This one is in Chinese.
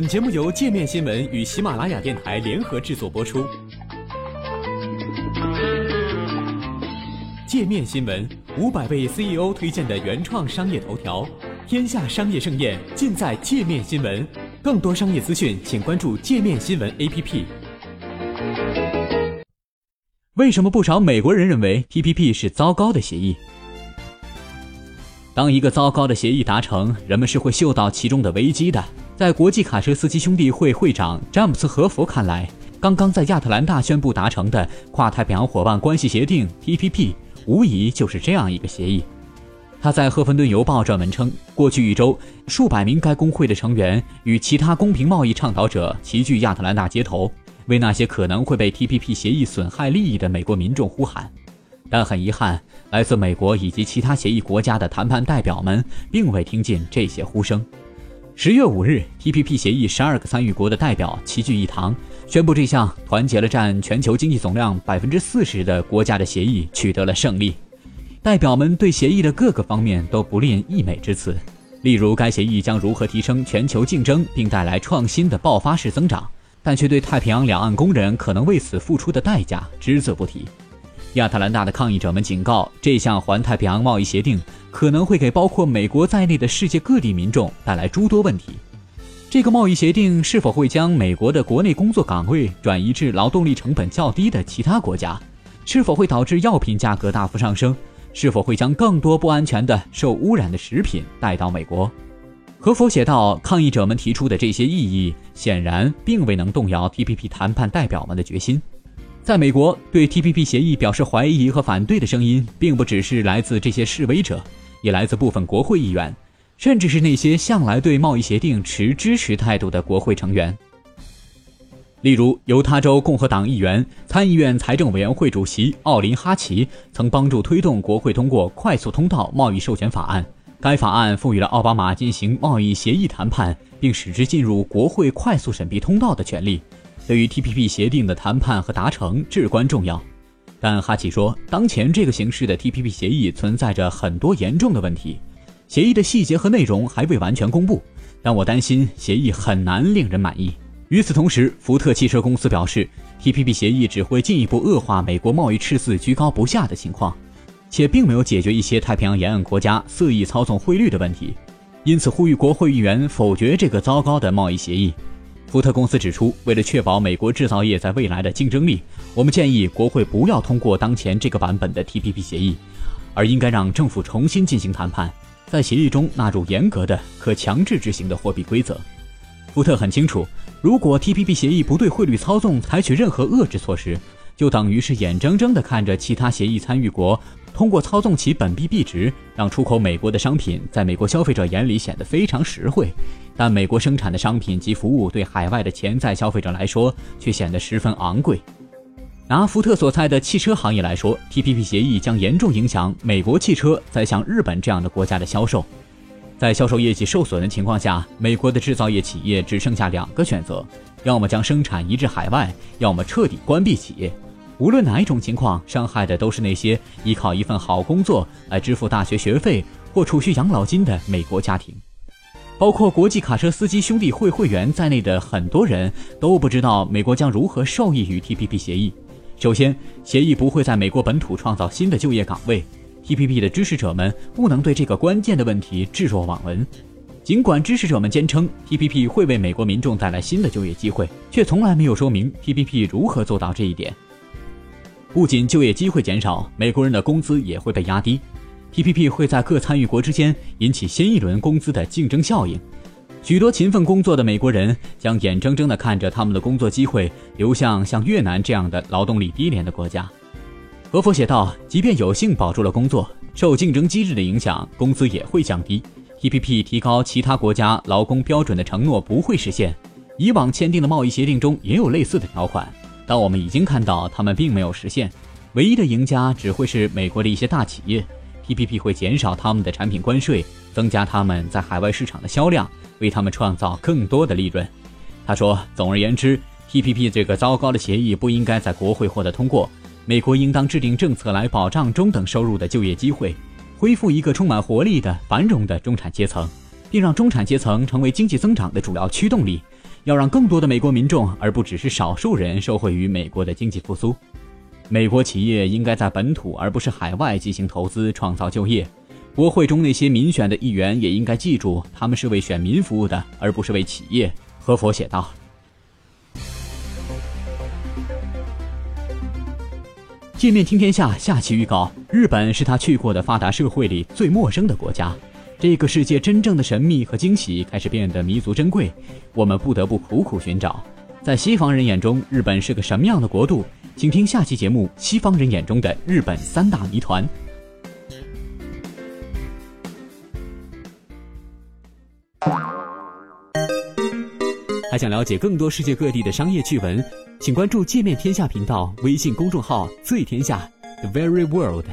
本节目由界面新闻与喜马拉雅电台联合制作播出。界面新闻五百位 CEO 推荐的原创商业头条，天下商业盛宴尽在界面新闻。更多商业资讯，请关注界面新闻 APP。为什么不少美国人认为 TPP 是糟糕的协议？当一个糟糕的协议达成，人们是会嗅到其中的危机的。在国际卡车司机兄弟会会长詹姆斯·和佛看来，刚刚在亚特兰大宣布达成的跨太平洋伙伴关系协定 TPP，无疑就是这样一个协议。他在《赫芬顿邮报》撰文称，过去一周，数百名该工会的成员与其他公平贸易倡导者齐聚亚特兰大街头，为那些可能会被 TPP 协议损害利益的美国民众呼喊。但很遗憾，来自美国以及其他协议国家的谈判代表们并未听进这些呼声。十月五日，TPP 协议十二个参与国的代表齐聚一堂，宣布这项团结了占全球经济总量百分之四十的国家的协议取得了胜利。代表们对协议的各个方面都不吝溢美之词，例如该协议将如何提升全球竞争并带来创新的爆发式增长，但却对太平洋两岸工人可能为此付出的代价只字不提。亚特兰大的抗议者们警告，这项环太平洋贸易协定可能会给包括美国在内的世界各地民众带来诸多问题。这个贸易协定是否会将美国的国内工作岗位转移至劳动力成本较低的其他国家？是否会导致药品价格大幅上升？是否会将更多不安全的、受污染的食品带到美国？和否写道，抗议者们提出的这些异议显然并未能动摇 TPP 谈判代表们的决心。在美国，对 TPP 协议表示怀疑和反对的声音，并不只是来自这些示威者，也来自部分国会议员，甚至是那些向来对贸易协定持支持态度的国会成员。例如，犹他州共和党议员、参议院财政委员会主席奥林哈奇曾帮助推动国会通过快速通道贸易授权法案。该法案赋予了奥巴马进行贸易协议谈判，并使之进入国会快速审批通道的权利。对于 TPP 协定的谈判和达成至关重要，但哈奇说，当前这个形式的 TPP 协议存在着很多严重的问题，协议的细节和内容还未完全公布，但我担心协议很难令人满意。与此同时，福特汽车公司表示，TPP 协议只会进一步恶化美国贸易赤字居高不下的情况，且并没有解决一些太平洋沿岸国家肆意操纵汇率的问题，因此呼吁国会议员否决这个糟糕的贸易协议。福特公司指出，为了确保美国制造业在未来的竞争力，我们建议国会不要通过当前这个版本的 TPP 协议，而应该让政府重新进行谈判，在协议中纳入严格的、可强制执行的货币规则。福特很清楚，如果 TPP 协议不对汇率操纵采取任何遏制措施，就等于是眼睁睁地看着其他协议参与国通过操纵其本币币值，让出口美国的商品在美国消费者眼里显得非常实惠。但美国生产的商品及服务对海外的潜在消费者来说却显得十分昂贵。拿福特所在的汽车行业来说，TPP 协议将严重影响美国汽车在向日本这样的国家的销售。在销售业绩受损的情况下，美国的制造业企业只剩下两个选择：要么将生产移至海外，要么彻底关闭企业。无论哪一种情况，伤害的都是那些依靠一份好工作来支付大学学费或储蓄养老金的美国家庭。包括国际卡车司机兄弟会会员在内的很多人都不知道美国将如何受益于 TPP 协议。首先，协议不会在美国本土创造新的就业岗位。TPP 的支持者们不能对这个关键的问题置若罔闻。尽管支持者们坚称 TPP 会为美国民众带来新的就业机会，却从来没有说明 TPP 如何做到这一点。不仅就业机会减少，美国人的工资也会被压低。TPP 会在各参与国之间引起新一轮工资的竞争效应，许多勤奋工作的美国人将眼睁睁地看着他们的工作机会流向像越南这样的劳动力低廉的国家。何佛写道：“即便有幸保住了工作，受竞争机制的影响，工资也会降低。TPP 提高其他国家劳工标准的承诺不会实现。以往签订的贸易协定中也有类似的条款，但我们已经看到他们并没有实现。唯一的赢家只会是美国的一些大企业。” TPP 会减少他们的产品关税，增加他们在海外市场的销量，为他们创造更多的利润。他说：“总而言之，TPP 这个糟糕的协议不应该在国会获得通过。美国应当制定政策来保障中等收入的就业机会，恢复一个充满活力的繁荣的中产阶层，并让中产阶层成为经济增长的主要驱动力。要让更多的美国民众，而不只是少数人受惠于美国的经济复苏。美国企业应该在本土而不是海外进行投资，创造就业。国会中那些民选的议员也应该记住，他们是为选民服务的，而不是为企业。何佛写道。界面听天下下期预告：日本是他去过的发达社会里最陌生的国家。这个世界真正的神秘和惊喜开始变得弥足珍贵，我们不得不苦苦寻找。在西方人眼中，日本是个什么样的国度？请听下期节目《西方人眼中的日本三大谜团》。还想了解更多世界各地的商业趣闻，请关注“界面天下”频道微信公众号“最天下 The Very World”。